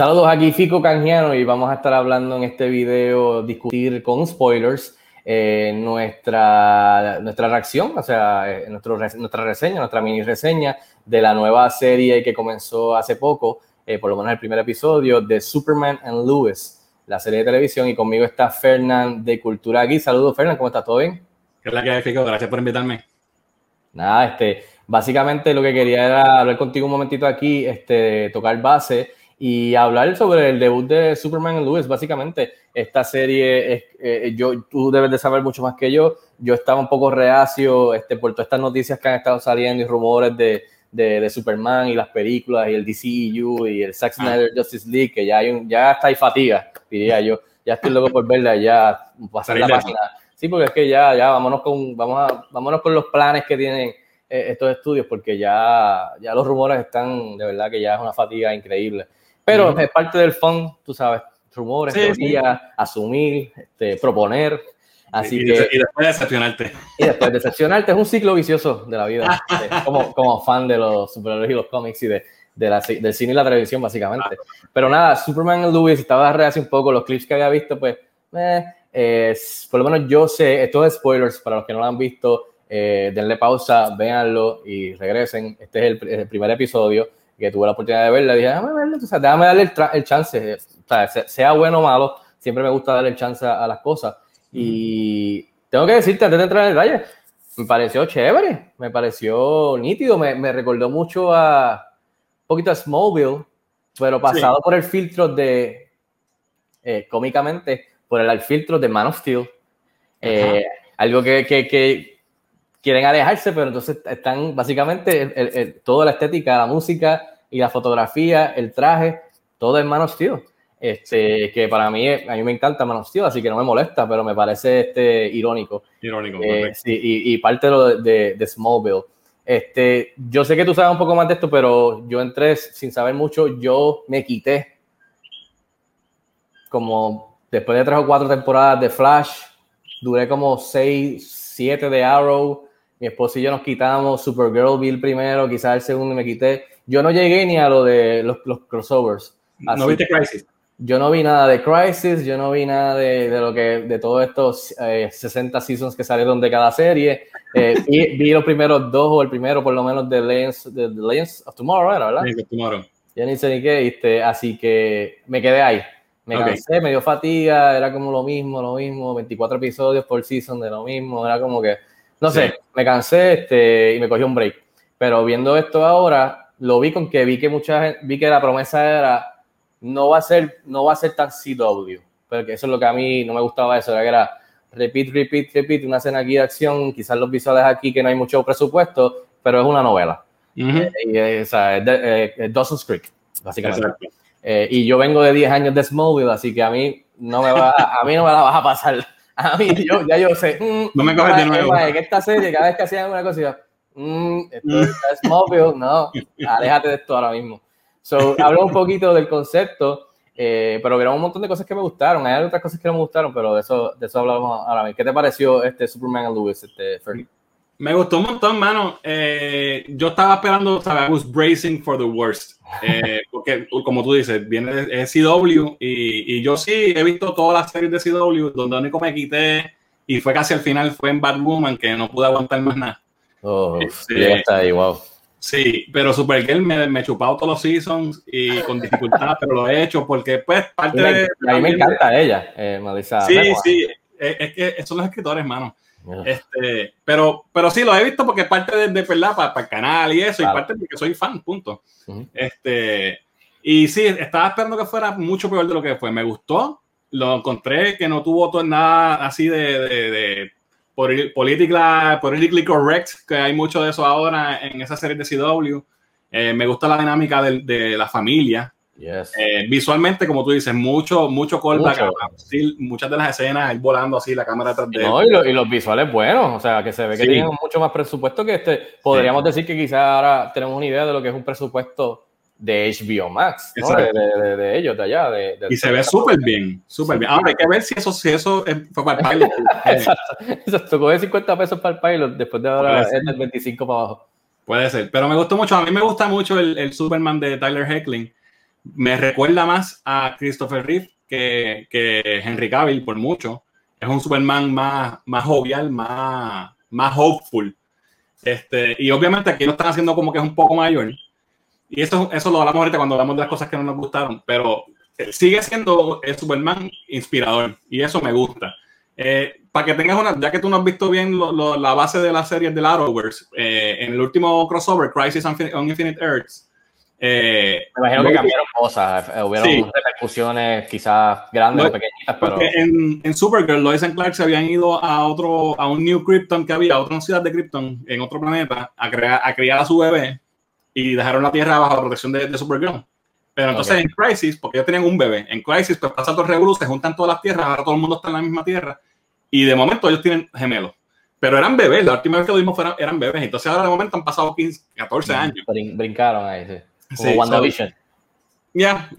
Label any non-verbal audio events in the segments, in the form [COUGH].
Saludos aquí Fico Canjiano y vamos a estar hablando en este video, discutir con spoilers eh, nuestra, nuestra reacción, o sea, eh, nuestro, nuestra reseña, nuestra mini reseña de la nueva serie que comenzó hace poco, eh, por lo menos el primer episodio de Superman and Lewis, la serie de televisión. Y conmigo está Fernán de Cultura aquí. Saludos, Fernán, ¿cómo estás? ¿Todo bien? ¿Qué es la que hay, Fico? Gracias por invitarme. Nada, este, básicamente lo que quería era hablar contigo un momentito aquí, este, tocar base y hablar sobre el debut de Superman and Lewis. Básicamente, esta serie, es, eh, yo, tú debes de saber mucho más que yo. Yo estaba un poco reacio este, por todas estas noticias que han estado saliendo y rumores de, de, Superman y las películas y el DCEU y el Zack ah. Snyder Justice League, que ya, hay un, ya está ahí fatiga, diría yo. Ya estoy loco por verla, ya pasar la página. Sí, porque es que ya, ya vámonos con, vamos a, vámonos con los planes que tienen eh, estos estudios, porque ya, ya los rumores están, de verdad que ya es una fatiga increíble. Pero es parte del fun, tú sabes, rumores, teorías, asumir, este, proponer. Así y, que, y después decepcionarte. Y después decepcionarte es un ciclo vicioso de la vida, [LAUGHS] como, como fan de los superhéroes y los cómics y de, de la, del cine y la televisión, básicamente. Pero nada, Superman y Lewis, estaba hace un poco, los clips que había visto, pues, eh, por lo menos yo sé, esto es spoilers para los que no lo han visto, eh, denle pausa, véanlo y regresen. Este es el, el primer episodio que tuve la oportunidad de verla, dije, déjame verlo, o sea, déjame darle el, el chance, o sea, sea bueno o malo, siempre me gusta darle el chance a, las cosas. Y tengo que decirte, antes de entrar en detalle, me pareció chévere, me pareció nítido, me, me recordó mucho a un poquito a Smallville, pero pasado por el filtro de, eh, cómicamente, por el filtro de Man of Steel. Eh, algo que, que, que, quieren alejarse, pero entonces están básicamente el, toda la estética, la música y la fotografía, el traje, todo es Man of Steel. Este, que para mí, a mí me encanta Man of Steel, así que no me molesta, pero me parece este, irónico. Irónico, eh, sí, y, y, parte de, lo de, de, Smallville. Este, yo sé que tú sabes un poco más de esto, pero yo entré sin saber mucho, yo me quité como después de tres o cuatro temporadas de Flash, duré como seis, siete de Arrow, mi esposo y yo nos quitamos Supergirl, vi el primero, quizás el segundo y me quité. Yo no llegué ni a lo de los, los crossovers. ¿No viste Crisis? Yo no vi nada de Crisis, yo no vi nada de, de lo que, de todos estos eh, 60 seasons que salieron de cada serie. Eh, vi, vi, los primeros dos o el primero por lo menos de Legends, de, de Legends of Tomorrow, ¿era, ¿verdad? Sí, Tomorrow. Ya ni sé ni qué, este, así que me quedé ahí. Me okay. cansé, me dio fatiga, era como lo mismo, lo mismo, 24 episodios por season de lo mismo, era como que no sé, me cansé este, y me cogí un break. Pero viendo esto ahora, lo vi con que vi que mucha gente, vi que la promesa era no va a ser, no va a ser tan CW, porque eso es lo que a mí no me gustaba eso, era que era repeat, repeat, repeat, una escena aquí de acción, quizás los visuales aquí que no hay mucho presupuesto, pero es una novela. Uh -huh. y, o sea, es, de, es Dawson's Creek, básicamente. Eh, y yo vengo de 10 años de Smallville, así que a mí no me va, a mí no me la vas a pasar [LAUGHS] a mí, yo, ya yo sé. Mm, no me coges de nuevo. En esta serie, cada vez que hacían alguna cosa, mm, esto es [LAUGHS] Smallville, no, aléjate de esto ahora mismo. So, hablo un poquito del concepto, eh, pero vieron un montón de cosas que me gustaron. Hay otras cosas que no me gustaron, pero de eso, de eso hablamos ahora mismo. ¿Qué te pareció este Superman and Lewis, este, Fernie? Me gustó un montón, mano. Eh, yo estaba esperando, ¿sabes? I was bracing for the worst. Eh, [LAUGHS] porque, como tú dices, viene de CW y, y, yo sí he visto todas las series de CW donde único me quité y fue casi al final, fue en Batwoman que no pude aguantar más nada. Oh, este, está ahí, wow. Sí, pero Supergirl me, me he chupado todos los seasons y con dificultad, pero lo he hecho porque, pues, parte mí, de. A mí me encanta ella, eh, Melissa. Sí, sí, es, es que son los escritores, mano. Este, pero, pero sí, lo he visto porque parte de, de ¿verdad? Para, para, el canal y eso, claro. y parte porque soy fan, punto. Uh -huh. Este, y sí, estaba esperando que fuera mucho peor de lo que fue. Me gustó, lo encontré que no tuvo todo, nada así de, de, de política, politically correct, que hay mucho de eso ahora en esa serie de CW. Eh, me gusta la dinámica de, de la familia, Yes. Eh, visualmente, como tú dices, mucho, mucho callback. Sí, muchas de las escenas, él volando así, la cámara detrás de él. No, y, lo, y, los visuales buenos, o sea, que se ve que sí. tienen mucho más presupuesto que este. Podríamos sí. decir que quizás ahora tenemos una idea de lo que es un presupuesto de HBO Max, ¿no? de, de, de, ellos, de allá. De, y se ve súper bien, súper bien. Ahora hay que ver si eso, si eso fue para el pilot. [LAUGHS] Exacto, Exacto. Tocó de 50 pesos para el pilot, después de ahora es del 25 para abajo. Puede ser, pero me gustó mucho. A mí me gusta mucho el, el Superman de Tyler Heckling me recuerda más a Christopher Reeve que, que Henry Cavill por mucho. Es un Superman más, más jovial, más, más hopeful. Este, y obviamente aquí lo están haciendo como que es un poco mayor. Y eso, eso lo hablamos ahorita cuando hablamos de las cosas que no nos gustaron, pero eh, sigue siendo el Superman inspirador y eso me gusta. Eh, para que tengas una, ya que tú no has visto bien la base de la serie de Arrowverse, eh, en el último crossover, Crisis on Infinite Earths, eh, Me imagino que cambiaron cosas, eh, hubieron repercusiones quizás grandes o pequeñitas, pero... En, en, Supergirl, Lois y Clark se habían ido a otro, a un New Krypton que había, a otra ciudad de Krypton, en otro planeta, a, crear, a criar a su bebé y dejaron la Tierra bajo la protección de, Supergirl. Pero entonces en Crisis, porque ellos tenían un bebé, en Crisis pues pasa todo el se juntan todas las tierras, ahora todo el mundo está en la misma tierra y de momento ellos tienen gemelos. Pero eran bebés, la última vez que lo vimos fueron, eran bebés. Entonces ahora de momento han pasado 15, 14 años. Brincaron ahí, sí. Como WandaVision. Ya.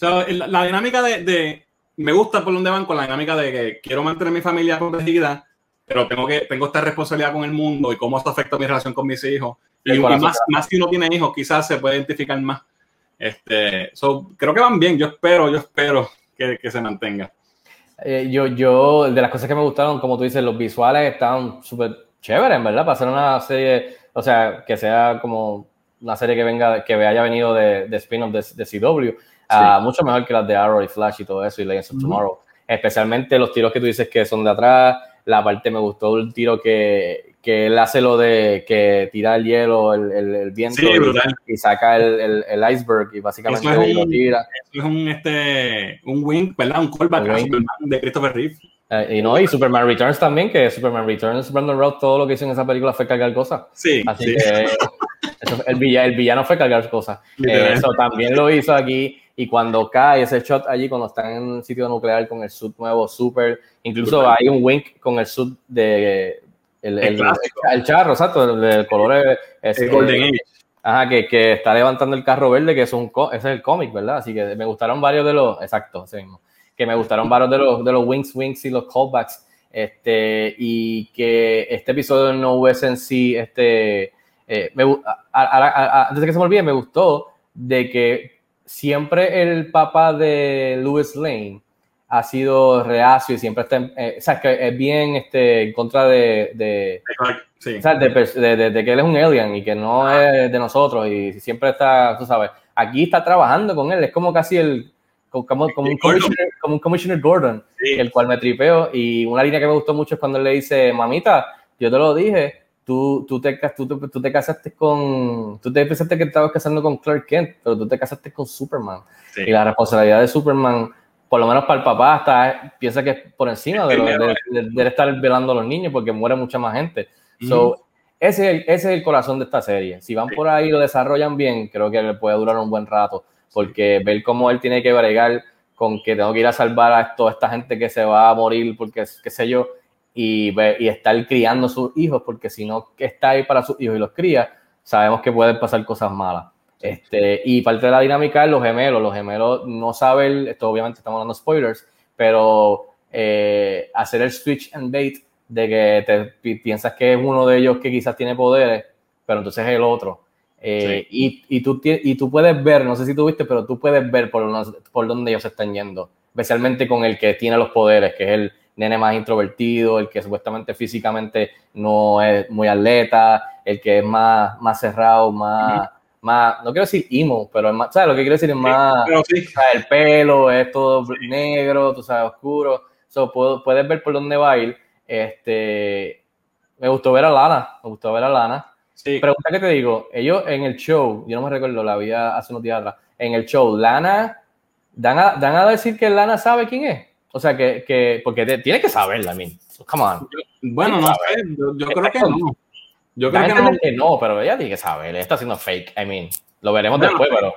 la, dinámica de, Me gusta por donde van con la dinámica de que quiero mantener mi familia protegida, pero tengo que tengo esta responsabilidad con el mundo y cómo esto afecta mi relación con mis hijos. Y, más, más si uno tiene hijos, quizás se puede identificar más. Este, so, creo que van bien. Yo espero, yo espero que, que se mantenga. Eh, yo, yo, de las cosas que me gustaron, como tú dices, los visuales están súper chéveres, en verdad, para hacer una serie, o sea, que sea como una serie que venga, que haya venido de, de spin-off de, de, CW, ah, mucho mejor que las de Arrow y Flash y todo eso, y Legends of Tomorrow. Especialmente los tiros que tú dices que son de atrás, la parte me gustó el tiro que, que él hace lo de que tira el hielo, el, el, viento y, saca el, el, iceberg y básicamente lo tira. Eso es un, este, un wing, ¿verdad? Un callback de Christopher Reeve. Eh, y no, y Superman Returns también, que Superman Returns, Brandon Routh, todo lo que hizo en esa película fue cargar cosas. Sí. Así que [LAUGHS] el, villano, el, villano fue cargar cosas. Eh, eso también lo hizo aquí. Y cuando cae ese shot allí, cuando están en un sitio nuclear con el suit nuevo, super. Incluso hay un wink con el suit de. El, el, charro, exacto, el, color es, Golden Ajá, que, que, está levantando el carro verde, que es un ese es el cómic, ¿verdad? Así que me gustaron varios de los, exacto, ese mismo, que me gustaron varios de los, de los wings, wings y los callbacks, este, y que este episodio no hubiese en sí, este, eh, me, antes de que se me olvide, me gustó de que siempre el papá de Louis Lane ha sido reacio y siempre está, eh, o sea, que es bien este, en contra de, de, de, que él es un alien y que no es de nosotros y siempre está, tú sabes, aquí está trabajando con él, es como casi el, como, como, un, commissioner, como un commissioner Gordon, el cual me tripeo y una línea que me gustó mucho es cuando él le dice, mamita, yo te lo dije, tú, tú, te, tú, tú, te casaste con, tú te pensaste que estabas casando con Clark Kent, pero tú te casaste con Superman. Y la responsabilidad de Superman, por lo menos para el papá, hasta piensa que es por encima de, de, estar velando a los niños porque muere mucha más gente. So, ese, es el, ese es el corazón de esta serie. Si van por ahí y lo desarrollan bien, creo que le puede durar un buen rato, porque ver cómo él tiene que bregar con que tengo que ir a salvar a toda esta gente que se va a morir porque, qué sé yo, y, y estar criando a sus hijos, porque si no está ahí para sus hijos y los cría, sabemos que pueden pasar cosas malas. Este, y parte de la dinámica es los gemelos. Los gemelos no saben, esto obviamente estamos dando spoilers, pero eh, hacer el switch and bait de que te piensas que es uno de ellos que quizás tiene poderes, pero entonces es el otro. Eh, y, y, tú, y tú puedes ver, no sé si tú viste, pero tú puedes ver por, por dónde ellos están yendo, especialmente con el que tiene los poderes, que es el, nene más introvertido, el que supuestamente físicamente no es muy atleta, el que es más, más cerrado, más, más, no quiero decir emo, pero es más, ¿sabes? Lo que quiero decir es más, el pelo es todo negro, tú sabes, oscuro, so, puedo, puedes ver por dónde va a ir. Este, me gustó ver a Lana, me gustó ver a Lana. Sí. Pregunta que te digo, ellos en el show, yo no me recuerdo, la vi hace unos días atrás, en el show, Lana, dan a, dan a decir que Lana sabe quién es. O sea, que, que porque tiene que saberla, I mean. Come on. Bueno, no sé, yo, creo que no. Yo creo que no. que no. pero ella tiene que saber, está haciendo fake, I mean. Lo veremos después, pero...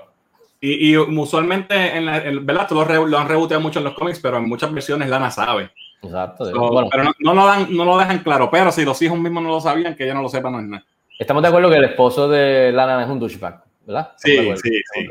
Y, y, usualmente, en la, ¿verdad? Tú lo, lo han reboteado mucho en los cómics, pero en muchas versiones Lana sabe. Exacto. bueno. Pero no, lo dan, no lo dejan claro. Pero si los hijos mismos no lo sabían, que ella no lo sepa, no es nada. Estamos de acuerdo que el esposo de Lana es un douchebag, ¿verdad? Sí, sí, sí.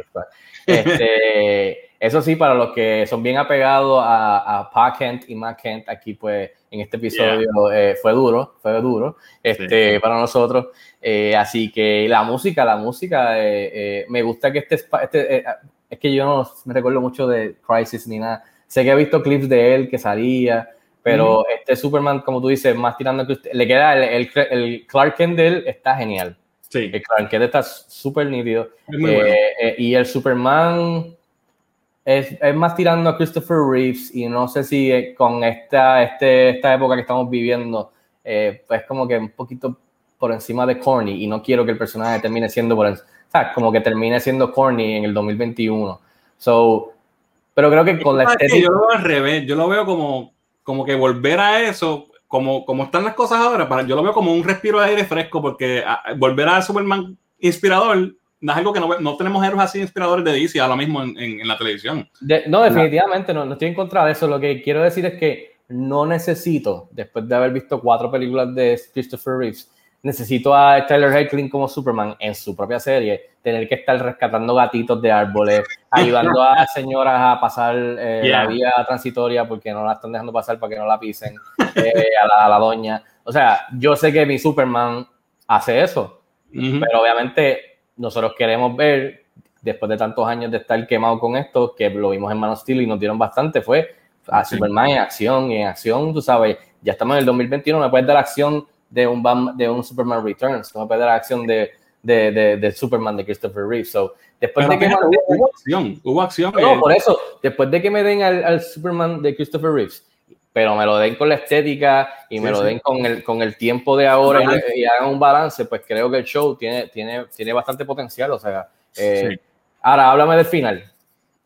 Este, [LAUGHS] Eso sí, para los que son bien apegados a, a Pa Kent y Matt Kent, aquí pues en este episodio eh, fue duro, fue duro este, para nosotros. Eh, así que la música, la música, eh, me gusta que este, este es que yo no me recuerdo mucho de Crisis ni nada. Sé que he visto clips de él que salía, pero este Superman, como tú dices, más tirando, le queda el, el, Clark Kent de él está genial. Sí. El Clark Kent está súper nítido. y el Superman es, es, más tirando a Christopher Reeves y no sé si eh, con esta, este, esta época que estamos viviendo, eh, pues como que un poquito por encima de corny y no quiero que el personaje termine siendo por o sea, como que termine siendo corny en el 2021. So, pero creo que con la estética... Yo lo veo al revés, yo lo veo como, como que volver a eso, como, como están las cosas ahora, para, yo lo veo como un respiro de aire fresco porque ah, volver a Superman inspirador no es algo que no, no, tenemos héroes así inspiradores de DC ahora mismo en, en, la televisión. no, definitivamente no, no estoy en contra de eso. Lo que quiero decir es que no necesito, después de haber visto cuatro películas de Christopher Reeves, necesito a Tyler Hoechlin como Superman en su propia serie, tener que estar rescatando gatitos de árboles, [LAUGHS] ayudando a señoras a pasar eh, la vía transitoria porque no la están dejando pasar para que no la pisen, eh, a, la, a, la, doña. O sea, yo sé que mi Superman hace eso, pero obviamente nosotros queremos ver, después de tantos años de estar quemado con esto, que lo vimos en Man of Steel y nos dieron bastante, fue a Superman en acción, y en acción, tú sabes, ya estamos en el 2021, me puedes dar acción de un, de un Superman Returns, no me puedes dar acción de, de, de, Superman de Christopher Reeve. So, después de que hubo, acción, hubo acción. No, por eso, después de que me den al, al Superman de Christopher Reeves, pero me lo den con la estética y me lo den con el, con el tiempo de ahora y, hagan un balance, pues creo que el show tiene, tiene, tiene bastante potencial. O sea, eh, ahora háblame del final.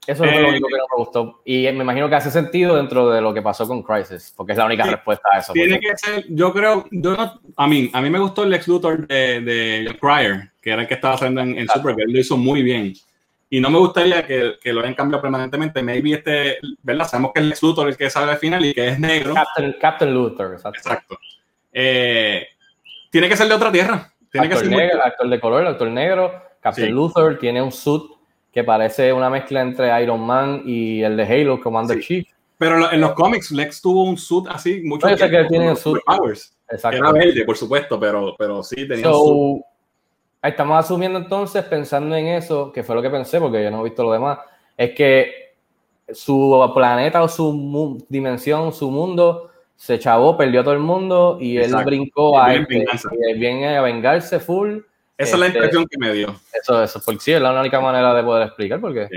Eso es lo eh, único que no me gustó. Y me imagino que hace sentido dentro de lo que pasó con Crisis, porque es la única respuesta a eso. Tiene que ser, yo creo, yo a mí, a mí me gustó el ex Luthor de, de Crier, que era el que estaba haciendo en, en Supergirl, lo hizo muy bien y no me gustaría que, que, lo hayan cambiado permanentemente. Maybe este, ¿verdad? Sabemos que es Lex Luthor el que sale al final y que es negro. Captain, Captain Luthor, exacto. exacto. Eh, tiene que ser de otra tierra. Tiene actor que ser negro, actor de color, actor negro. Captain Luthor tiene un suit que parece una mezcla entre Iron Man y el de Halo, Commander Chief. Pero en los cómics, Lex tuvo un suit así, mucho. No, sé que tiene un suit. Powers. Exacto. Era verde, por supuesto, pero, pero sí tenía un suit Estamos asumiendo entonces, pensando en eso, que fue lo que pensé, porque yo no he visto lo demás, es que su planeta o su dimensión, su mundo, se chavó, perdió a todo el mundo y él brincó a este, y viene a vengarse full. Esa es la este, impresión que me dio. Eso, eso, porque sí, es la única manera de poder explicar, porque...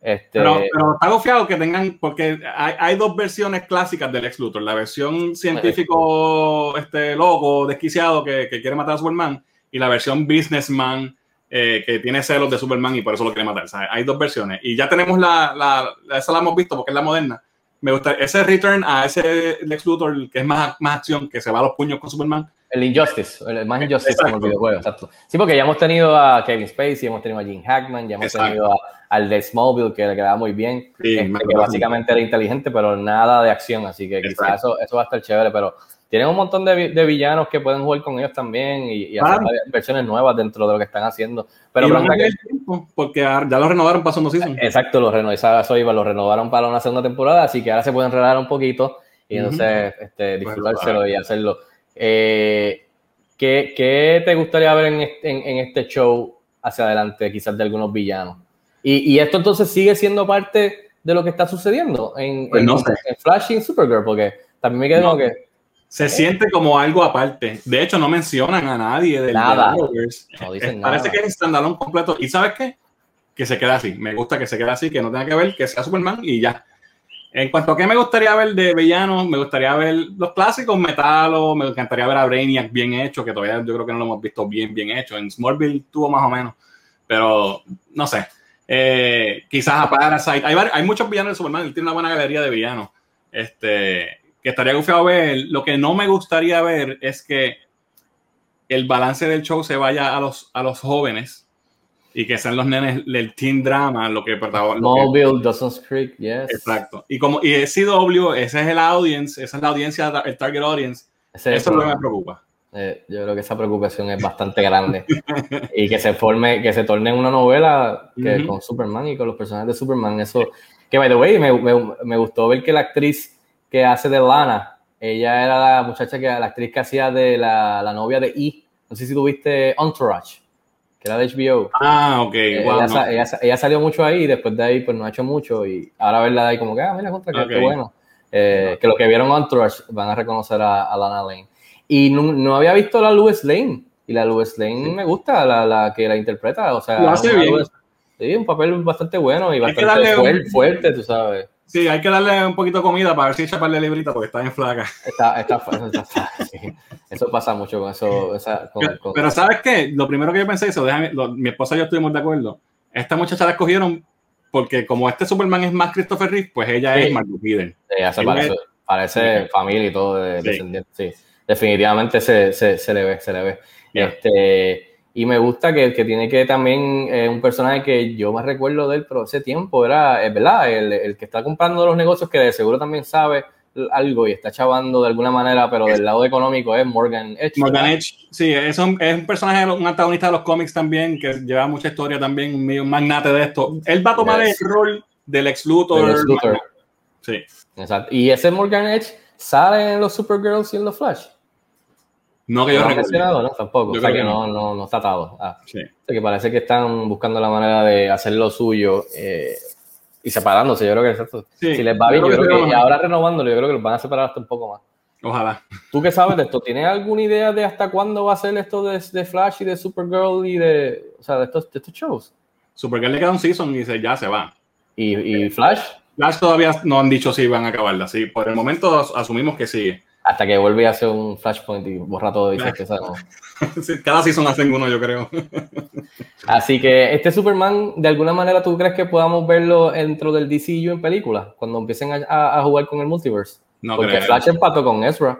Este... Pero, pero está confiado que tengan, porque hay, hay, dos versiones clásicas del ex Luthor. La versión científico, este loco, desquiciado que, que quiere matar a Superman y la versión Businessman eh, que tiene celos de Superman y por eso lo quiere matar. hay dos versiones. Y ya tenemos la, la, esa la hemos visto porque es la moderna. Me gusta ese return a ese Lex Luthor que es más, más acción, que se va a los puños con Superman. El Injustice, el más Injustice como el videojuego, exacto. Sí, porque ya hemos tenido a Kevin Spacey, hemos tenido a Jim Hackman, ya hemos tenido a, al de Smallville, que le quedaba muy bien, este, que básicamente era inteligente, pero nada de acción, así que quizás eso, eso va a estar chévere, pero tienen un montón de, de, villanos que pueden jugar con ellos también y, hacer versiones nuevas dentro de lo que están haciendo. Pero porque ya lo renovaron para segunda season. Exacto, lo renovaron, lo renovaron para una segunda temporada, así que ahora se pueden enredar un poquito y entonces este, disfrutárselo y hacerlo. Eh, ¿qué, ¿qué, te gustaría ver en este, en, este, show hacia adelante, quizás de algunos villanos? Y, y, esto entonces sigue siendo parte de lo que está sucediendo en, pues en, Flash y en Supergirl, porque también me quedo que se siente como algo aparte. De hecho, no mencionan a nadie del nada. Parece que es standalone completo. ¿Y sabes qué? Que se queda así. Me gusta que se quede así, que no tenga que ver, que sea Superman y ya. En cuanto a qué me gustaría ver de villanos, me gustaría ver los clásicos Metalo, me encantaría ver a Brainiac bien hecho, que todavía yo creo que no lo hemos visto bien, bien hecho. En Smallville tuvo más o menos, pero no sé. Eh, quizás a Parasite. Hay, hay muchos villanos de Superman, él tiene una buena galería de villanos. Este, que estaría confiado ver. Lo que no me gustaría ver es que el balance del show se vaya a los, a los jóvenes y que sean los nenes del teen drama lo que Mobile, Dawson's Creek, yes. Exacto. Y como y CW, ese es el audience, esa es la audiencia, el target audience. eso es lo que me preocupa. Eh, yo creo que esa preocupación es bastante grande. [LAUGHS] y que se forme, que se torne una novela que, con Superman y con los personajes de Superman, eso Que, by the way, me, me, me, gustó ver que la actriz que hace de Lana, ella era la muchacha que, la actriz que hacía de la, la novia de E. No sé si tuviste Entourage, que era de HBO. Ah, ok. Eh, ella, ella, salió mucho ahí y después de ahí pues no ha hecho mucho y ahora verla de ahí como que, ah, mira, contra que qué bueno. Eh, que los que vieron Entourage van a reconocer a, a Lana Lane. Y no, no, había visto la Louis Lane. Y la Louis Lane me gusta, la, la, que la interpreta. O sea, lo hace bien. sí, un papel bastante bueno y bastante fuerte, fuerte, tú sabes. Sí, hay que darle un poquito de comida para ver si chaparle librita porque está en flaca. Está, está, está, Eso pasa mucho con eso. Esa, con, pero, pero, ¿sabes qué? Lo primero que yo pensé, eso, déjame, lo, mi esposa y yo estuvimos de acuerdo. Esta muchacha la escogieron porque como este Superman es más Christopher Reeve, pues ella es Mark Piden. Ella se parece, es, parece familia y todo de, sí. descendiente. Sí, definitivamente se, se, se, le ve, se le ve. Este, y me gusta que, que tiene que también eh, un personaje que yo me recuerdo de él, pero ese tiempo era, es verdad, el, el, que está comprando los negocios que de seguro también sabe algo y está chavando de alguna manera, pero del lado económico es Morgan Edge. Morgan Edge, sí, es un, es un personaje, un antagonista de los cómics también, que lleva mucha historia también, un, un magnate de esto. Él va a tomar yes. el rol del ex Luthor. Ex -Luthor. Sí. Exacto. Y ese Morgan Edge sale en los Supergirls y en los Flash. No que yo no recuerdo. ¿no? Tampoco. Yo o sea que, que no, no, no, está atado. Ah. Sí. O sea que parece que están buscando la manera de hacer lo suyo eh, y separándose. Yo creo que exacto. Sí. Si les va bien, yo, yo creo que, y ahora renovándolo, yo creo que los van a separar hasta un poco más. Ojalá. ¿Tú qué sabes de esto? ¿Tienes alguna idea de hasta cuándo va a ser esto de, de Flash y de Supergirl y de, o sea, de estos, de estos shows? Supergirl le queda un season y se, ya se va. ¿Y, y Flash? Flash todavía no han dicho si van a acabarla. Sí, por el momento asumimos que sí. Hasta que vuelve a hacer un flashpoint y borra todo y dice que [LAUGHS] sí, cada season hacen uno, yo creo. Así que este Superman, de alguna manera, ¿tú crees que podamos verlo dentro del DCU en película? Cuando empiecen a, a, a jugar con el multiverse. No Porque creo. Flash empató con Ezra.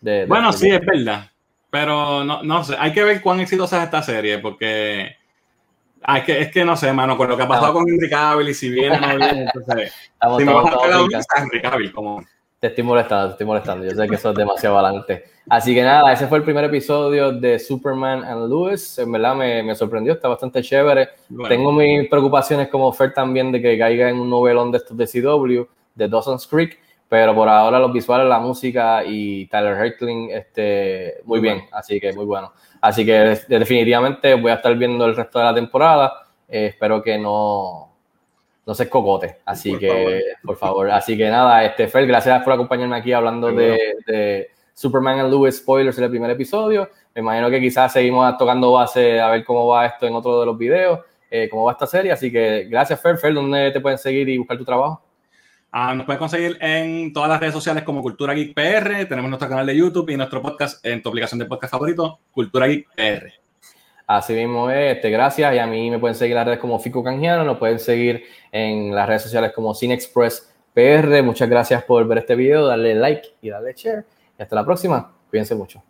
De, de bueno, sí, es verdad. Pero no, no sé, hay que ver cuán exitosa es esta serie, porque Ah, es, que, es que no sé, mano, con lo que ha pasado con Henry Cavill y si viene no viene, entonces. [LAUGHS] Si me vas a Henry Cavill, como. Te estoy molestando, te estoy molestando. Yo sé que eso es demasiado adelante. Así que nada, ese fue el primer episodio de Superman and Lewis. En verdad me, me sorprendió, está bastante chévere. Bueno. Tengo mis preocupaciones como Fer también de que caiga en un novelón de estos de CW, de Dawson's Creek, pero por ahora los visuales, la música y Tyler Herkling, este, muy bien, así que muy bueno. Así que definitivamente voy a estar viendo el resto de la temporada. Eh, espero que no, no se escocote. Así por que, favor. por favor. Así que nada, este, Fer, gracias por acompañarme aquí hablando de, de, Superman and Lewis spoilers en el primer episodio. Me imagino que quizás seguimos tocando base a ver cómo va esto en otro de los videos, eh, cómo va esta serie. Así que gracias, Fer. Fer, ¿dónde te pueden seguir y buscar tu trabajo? Ah, nos pueden conseguir en todas las redes sociales como Cultura Geek PR. Tenemos nuestro canal de YouTube y nuestro podcast en tu aplicación de podcast favorito, Cultura Geek PR. Así mismo es, este, gracias. Y a mí me pueden seguir en las redes como Fico Canjiano, nos pueden seguir en las redes sociales como Cine Express PR. Muchas gracias por ver este video, darle like y darle share. Y hasta la próxima. Cuídense mucho.